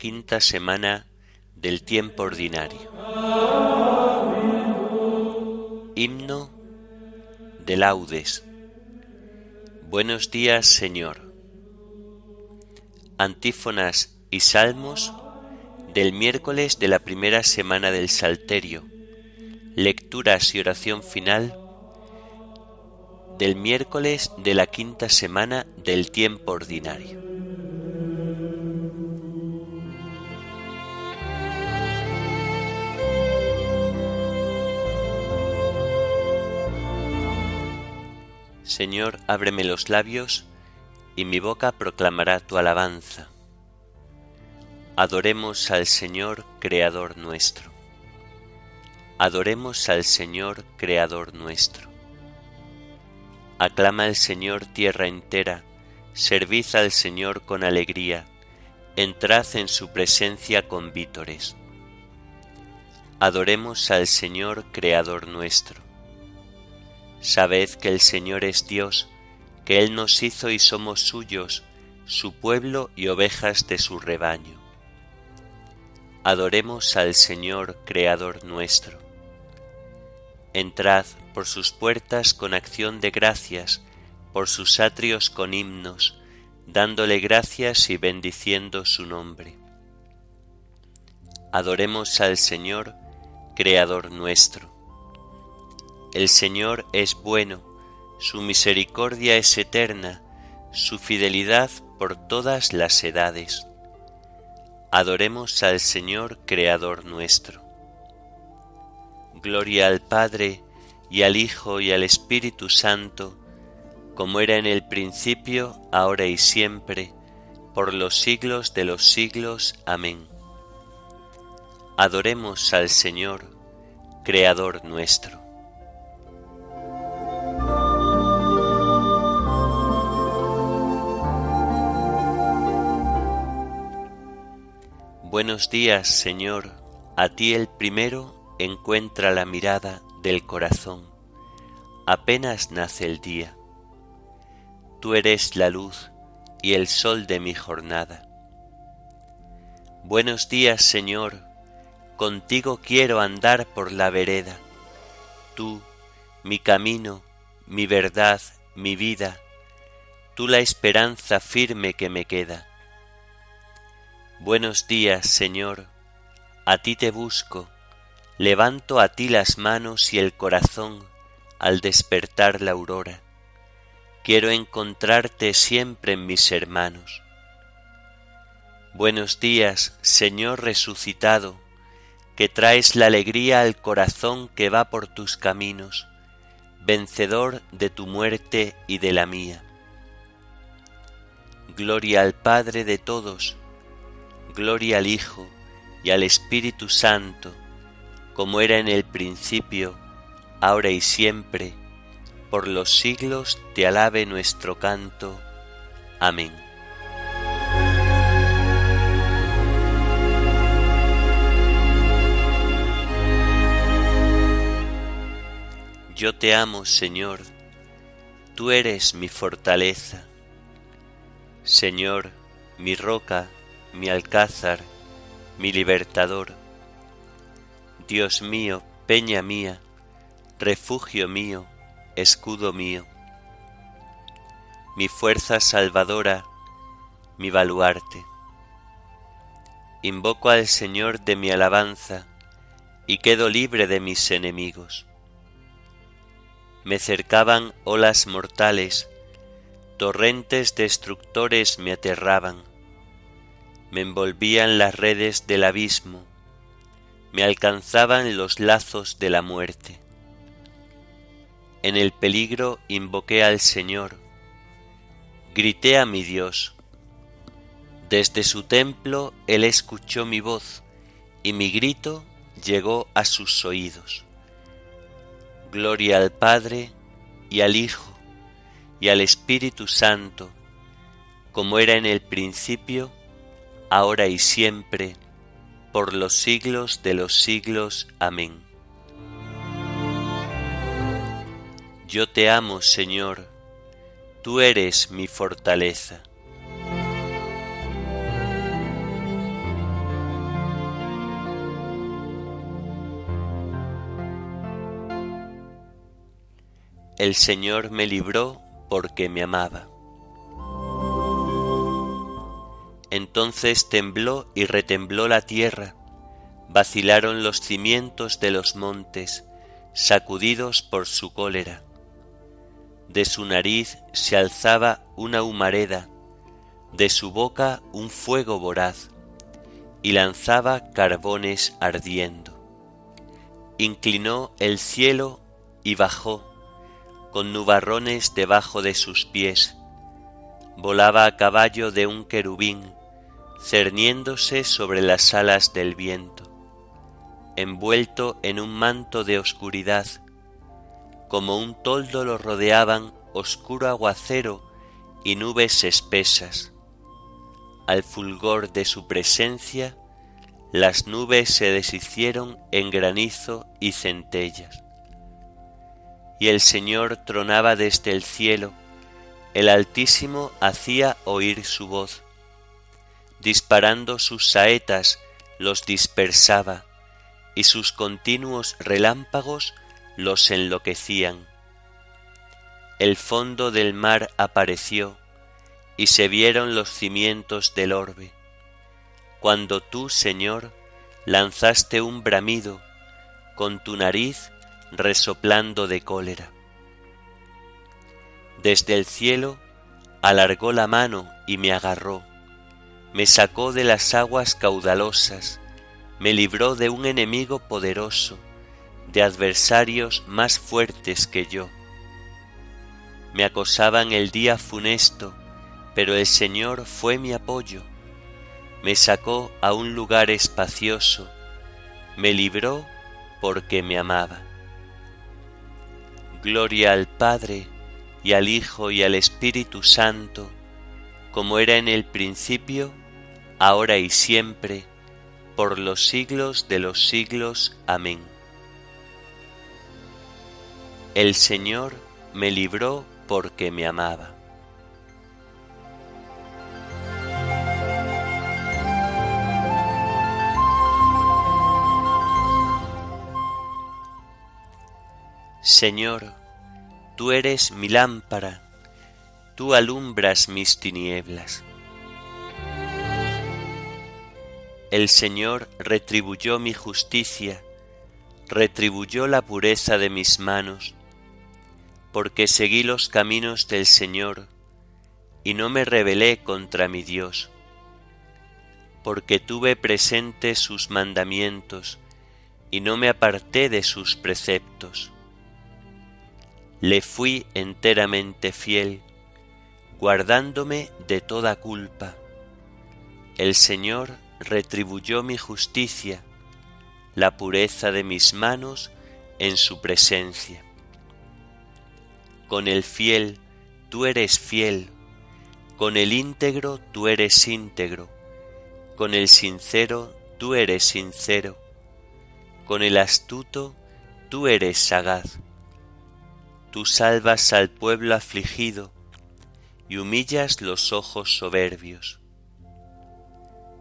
quinta semana del tiempo ordinario. Himno de laudes. Buenos días, Señor. Antífonas y salmos del miércoles de la primera semana del Salterio. Lecturas y oración final del miércoles de la quinta semana del tiempo ordinario. Señor, ábreme los labios, y mi boca proclamará tu alabanza. Adoremos al Señor, Creador nuestro. Adoremos al Señor, Creador nuestro. Aclama al Señor tierra entera, servid al Señor con alegría, entrad en su presencia con vítores. Adoremos al Señor, Creador nuestro. Sabed que el Señor es Dios, que Él nos hizo y somos suyos, su pueblo y ovejas de su rebaño. Adoremos al Señor, Creador nuestro. Entrad por sus puertas con acción de gracias, por sus atrios con himnos, dándole gracias y bendiciendo su nombre. Adoremos al Señor, Creador nuestro. El Señor es bueno, su misericordia es eterna, su fidelidad por todas las edades. Adoremos al Señor Creador nuestro. Gloria al Padre, y al Hijo, y al Espíritu Santo, como era en el principio, ahora y siempre, por los siglos de los siglos. Amén. Adoremos al Señor, Creador nuestro. Buenos días, Señor, a ti el primero encuentra la mirada del corazón, apenas nace el día. Tú eres la luz y el sol de mi jornada. Buenos días, Señor, contigo quiero andar por la vereda. Tú, mi camino, mi verdad, mi vida, tú la esperanza firme que me queda Buenos días, Señor, a ti te busco, levanto a ti las manos y el corazón al despertar la aurora. Quiero encontrarte siempre en mis hermanos. Buenos días, Señor resucitado, que traes la alegría al corazón que va por tus caminos, vencedor de tu muerte y de la mía. Gloria al Padre de todos, Gloria al Hijo y al Espíritu Santo, como era en el principio, ahora y siempre, por los siglos te alabe nuestro canto. Amén. Yo te amo, Señor, tú eres mi fortaleza. Señor, mi roca, mi alcázar, mi libertador. Dios mío, peña mía, refugio mío, escudo mío, mi fuerza salvadora, mi baluarte. Invoco al Señor de mi alabanza y quedo libre de mis enemigos. Me cercaban olas mortales, torrentes destructores me aterraban me envolvían las redes del abismo, me alcanzaban los lazos de la muerte. En el peligro invoqué al Señor, grité a mi Dios. Desde su templo Él escuchó mi voz y mi grito llegó a sus oídos. Gloria al Padre y al Hijo y al Espíritu Santo, como era en el principio, ahora y siempre, por los siglos de los siglos. Amén. Yo te amo, Señor, tú eres mi fortaleza. El Señor me libró porque me amaba. Entonces tembló y retembló la tierra, vacilaron los cimientos de los montes, sacudidos por su cólera. De su nariz se alzaba una humareda, de su boca un fuego voraz, y lanzaba carbones ardiendo. Inclinó el cielo y bajó, con nubarrones debajo de sus pies. Volaba a caballo de un querubín, cerniéndose sobre las alas del viento, envuelto en un manto de oscuridad, como un toldo lo rodeaban oscuro aguacero y nubes espesas. Al fulgor de su presencia, las nubes se deshicieron en granizo y centellas y el Señor tronaba desde el cielo, el Altísimo hacía oír su voz. Disparando sus saetas los dispersaba, y sus continuos relámpagos los enloquecían. El fondo del mar apareció, y se vieron los cimientos del orbe. Cuando tú, Señor, lanzaste un bramido, con tu nariz resoplando de cólera. Desde el cielo alargó la mano y me agarró, me sacó de las aguas caudalosas, me libró de un enemigo poderoso, de adversarios más fuertes que yo. Me acosaban el día funesto, pero el Señor fue mi apoyo. Me sacó a un lugar espacioso, me libró porque me amaba. Gloria al Padre, y al Hijo, y al Espíritu Santo, como era en el principio, ahora y siempre, por los siglos de los siglos. Amén. El Señor me libró porque me amaba. Señor, tú eres mi lámpara, tú alumbras mis tinieblas. El Señor retribuyó mi justicia, retribuyó la pureza de mis manos, porque seguí los caminos del Señor y no me rebelé contra mi Dios, porque tuve presente sus mandamientos y no me aparté de sus preceptos le fui enteramente fiel, guardándome de toda culpa. El Señor retribuyó mi justicia, la pureza de mis manos en su presencia. Con el fiel tú eres fiel, con el íntegro tú eres íntegro, con el sincero tú eres sincero, con el astuto tú eres sagaz Tú salvas al pueblo afligido y humillas los ojos soberbios.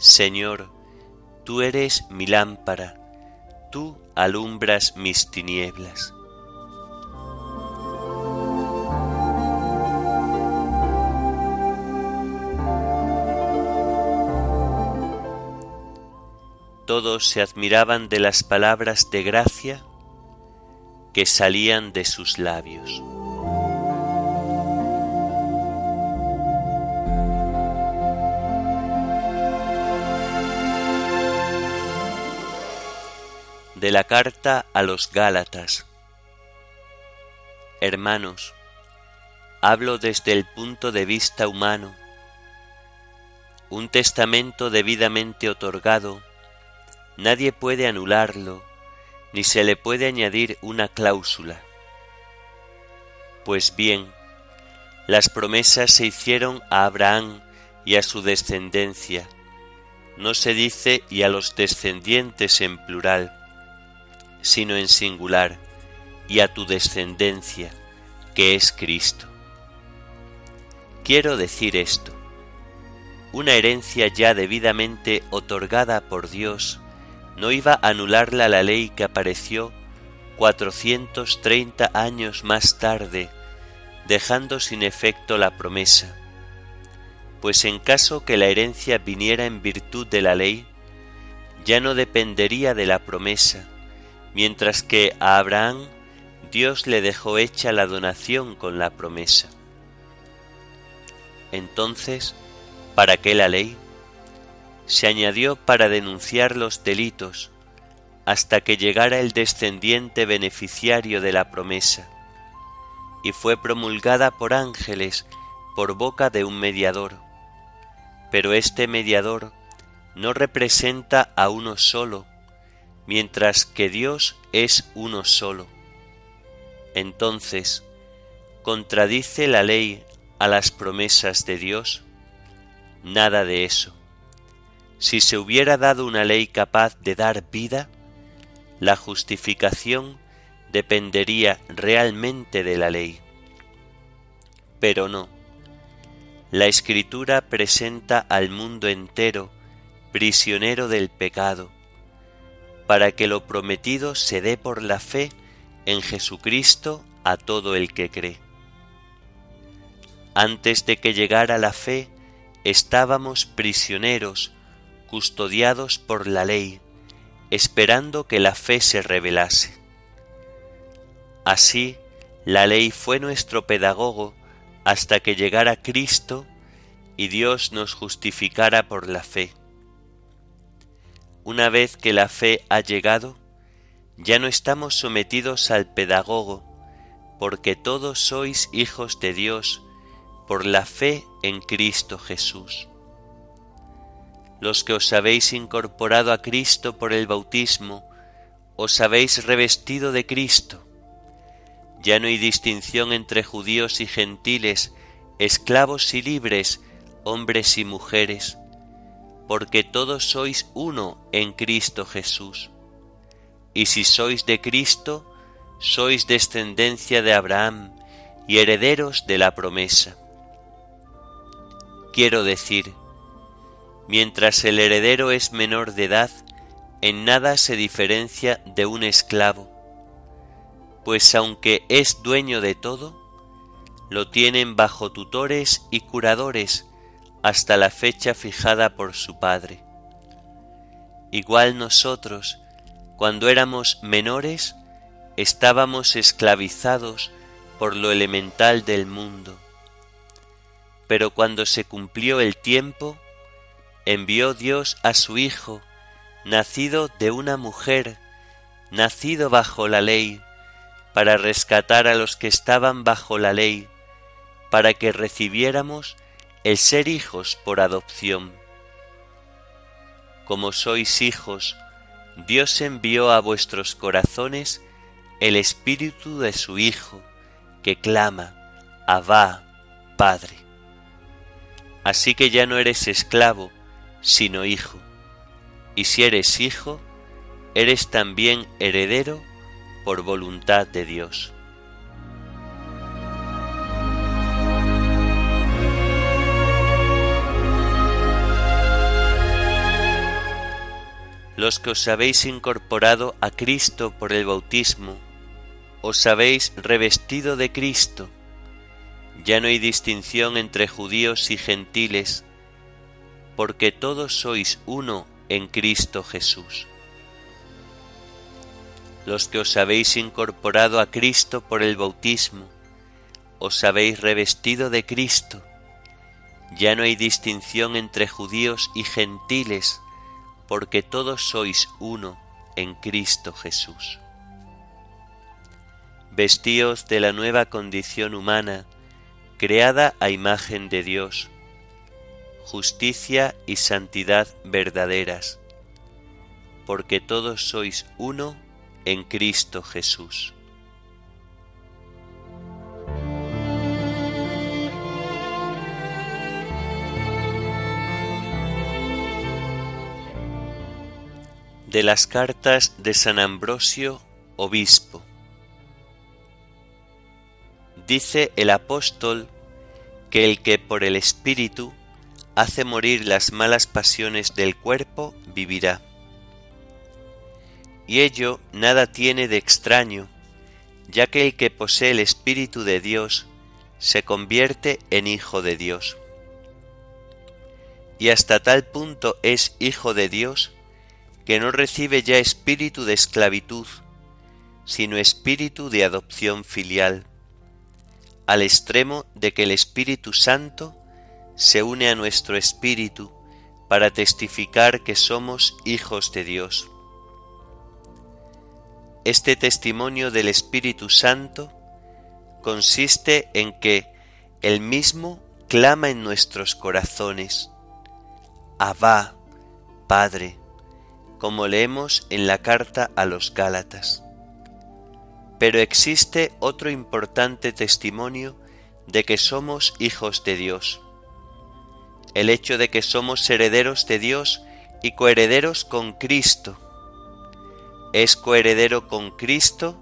Señor, tú eres mi lámpara, tú alumbras mis tinieblas. Todos se admiraban de las palabras de gracia que salían de sus labios. De la carta a los Gálatas. Hermanos, hablo desde el punto de vista humano. Un testamento debidamente otorgado, nadie puede anularlo, ni se le puede añadir una cláusula. Pues bien, las promesas se hicieron a Abraham y a su descendencia. No se dice y a los descendientes en plural, sino en singular, y a tu descendencia, que es Cristo. Quiero decir esto. Una herencia ya debidamente otorgada por Dios no iba a anularla la ley que apareció 430 años más tarde, dejando sin efecto la promesa. Pues en caso que la herencia viniera en virtud de la ley, ya no dependería de la promesa, mientras que a Abraham Dios le dejó hecha la donación con la promesa. Entonces, ¿para qué la ley? Se añadió para denunciar los delitos, hasta que llegara el descendiente beneficiario de la promesa, y fue promulgada por ángeles por boca de un mediador. Pero este mediador no representa a uno solo, mientras que Dios es uno solo. Entonces, ¿contradice la ley a las promesas de Dios? Nada de eso. Si se hubiera dado una ley capaz de dar vida, la justificación dependería realmente de la ley. Pero no. La escritura presenta al mundo entero prisionero del pecado, para que lo prometido se dé por la fe en Jesucristo a todo el que cree. Antes de que llegara la fe, estábamos prisioneros, custodiados por la ley, esperando que la fe se revelase. Así, la ley fue nuestro pedagogo hasta que llegara Cristo y Dios nos justificara por la fe. Una vez que la fe ha llegado, ya no estamos sometidos al pedagogo, porque todos sois hijos de Dios por la fe en Cristo Jesús. Los que os habéis incorporado a Cristo por el bautismo, os habéis revestido de Cristo. Ya no hay distinción entre judíos y gentiles, esclavos y libres, hombres y mujeres, porque todos sois uno en Cristo Jesús. Y si sois de Cristo, sois descendencia de Abraham y herederos de la promesa. Quiero decir, mientras el heredero es menor de edad, en nada se diferencia de un esclavo, pues aunque es dueño de todo, lo tienen bajo tutores y curadores hasta la fecha fijada por su Padre. Igual nosotros, cuando éramos menores, estábamos esclavizados por lo elemental del mundo. Pero cuando se cumplió el tiempo, envió Dios a su Hijo, nacido de una mujer, nacido bajo la ley, para rescatar a los que estaban bajo la ley, para que recibiéramos el ser hijos por adopción. Como sois hijos, Dios envió a vuestros corazones el espíritu de su Hijo, que clama, Abba, Padre. Así que ya no eres esclavo, sino hijo, y si eres hijo, eres también heredero por voluntad de Dios. Los que os habéis incorporado a Cristo por el bautismo, os habéis revestido de Cristo. Ya no hay distinción entre judíos y gentiles, porque todos sois uno en Cristo Jesús. Los que os habéis incorporado a Cristo por el bautismo, os habéis revestido de Cristo. Ya no hay distinción entre judíos y gentiles, porque todos sois uno en Cristo Jesús. Vestíos de la nueva condición humana, creada a imagen de Dios, justicia y santidad verdaderas, porque todos sois uno en Cristo Jesús. De las cartas de San Ambrosio, obispo. Dice el apóstol que el que por el Espíritu hace morir las malas pasiones del cuerpo vivirá. Y ello nada tiene de extraño, ya que el que posee el Espíritu de Dios se convierte en hijo de Dios. Y hasta tal punto es hijo de Dios que no recibe ya espíritu de esclavitud, sino espíritu de adopción filial, al extremo de que el Espíritu Santo se une a nuestro espíritu para testificar que somos hijos de Dios. Este testimonio del Espíritu Santo consiste en que el mismo clama en nuestros corazones, Abba, Padre, como leemos en la carta a los Gálatas. Pero existe otro importante testimonio de que somos hijos de Dios. El hecho de que somos herederos de Dios y coherederos con Cristo. Es coheredero con Cristo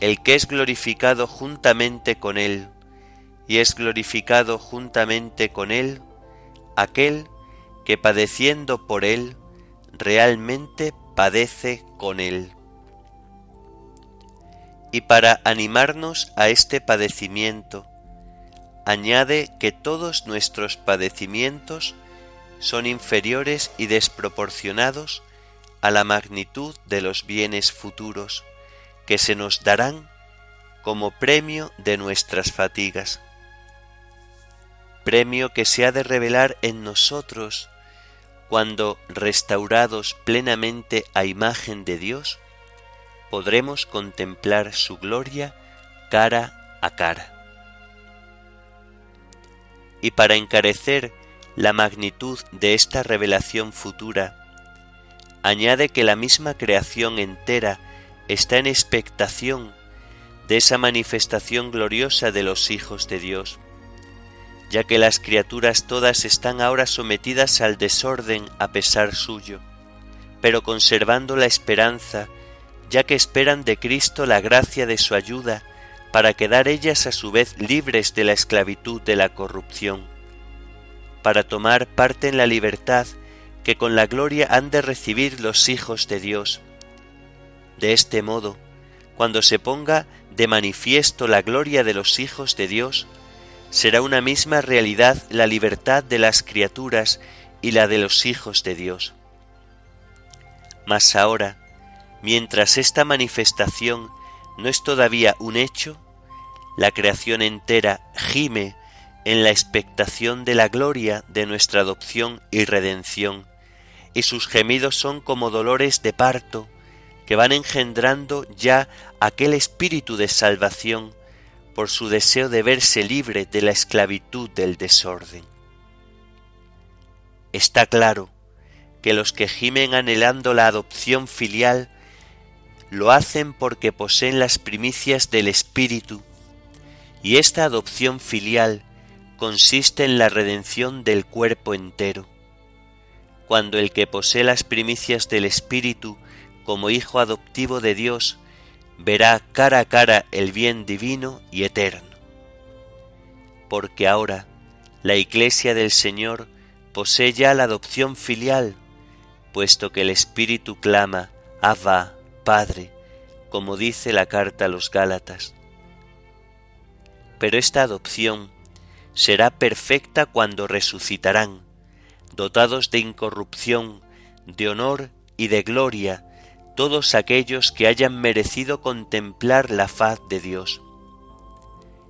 el que es glorificado juntamente con Él, y es glorificado juntamente con Él aquel que padeciendo por Él realmente padece con él. Y para animarnos a este padecimiento, añade que todos nuestros padecimientos son inferiores y desproporcionados a la magnitud de los bienes futuros que se nos darán como premio de nuestras fatigas. Premio que se ha de revelar en nosotros cuando, restaurados plenamente a imagen de Dios, podremos contemplar su gloria cara a cara. Y para encarecer la magnitud de esta revelación futura, añade que la misma creación entera está en expectación de esa manifestación gloriosa de los hijos de Dios, ya que las criaturas todas están ahora sometidas al desorden a pesar suyo, pero conservando la esperanza, ya que esperan de Cristo la gracia de su ayuda, para quedar ellas a su vez libres de la esclavitud de la corrupción, para tomar parte en la libertad que con la gloria han de recibir los hijos de Dios. De este modo, cuando se ponga de manifiesto la gloria de los hijos de Dios, será una misma realidad la libertad de las criaturas y la de los hijos de Dios. Mas ahora, mientras esta manifestación no es todavía un hecho, la creación entera gime en la expectación de la gloria de nuestra adopción y redención, y sus gemidos son como dolores de parto que van engendrando ya aquel espíritu de salvación por su deseo de verse libre de la esclavitud del desorden. Está claro que los que gimen anhelando la adopción filial lo hacen porque poseen las primicias del Espíritu, y esta adopción filial consiste en la redención del cuerpo entero. Cuando el que posee las primicias del Espíritu como hijo adoptivo de Dios verá cara a cara el bien divino y eterno. Porque ahora la Iglesia del Señor posee ya la adopción filial, puesto que el Espíritu clama, Abba, Padre, como dice la carta a los Gálatas. Pero esta adopción será perfecta cuando resucitarán, dotados de incorrupción, de honor y de gloria, todos aquellos que hayan merecido contemplar la faz de Dios.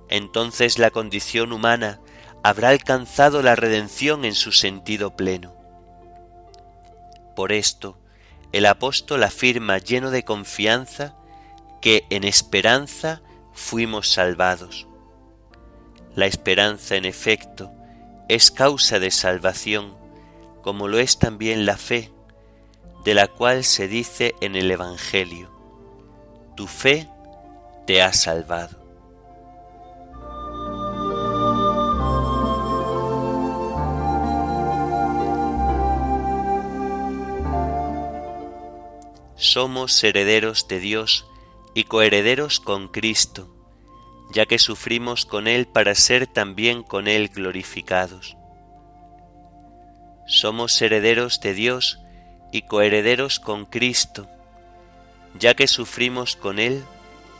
Entonces la condición humana habrá alcanzado la redención en su sentido pleno. Por esto, el apóstol afirma lleno de confianza que en esperanza fuimos salvados. La esperanza, en efecto, es causa de salvación, como lo es también la fe, de la cual se dice en el Evangelio, tu fe te ha salvado. Somos herederos de Dios y coherederos con Cristo, ya que sufrimos con Él para ser también con Él glorificados. Somos herederos de Dios y coherederos con Cristo, ya que sufrimos con Él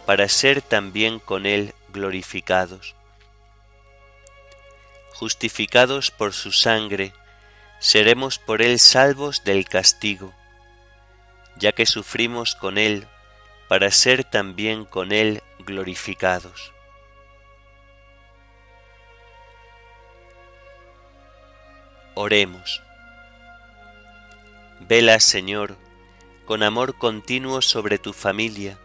para ser también con Él glorificados. Justificados por su sangre, seremos por Él salvos del castigo, ya que sufrimos con Él para ser también con Él glorificados. Oremos. Vela, Señor, con amor continuo sobre tu familia,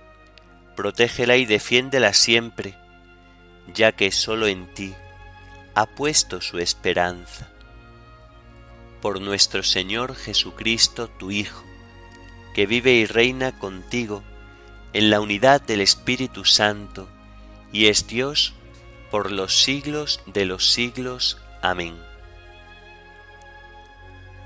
protégela y defiéndela siempre, ya que sólo en ti ha puesto su esperanza. Por nuestro Señor Jesucristo, tu Hijo, que vive y reina contigo, en la unidad del Espíritu Santo, y es Dios por los siglos de los siglos. Amén.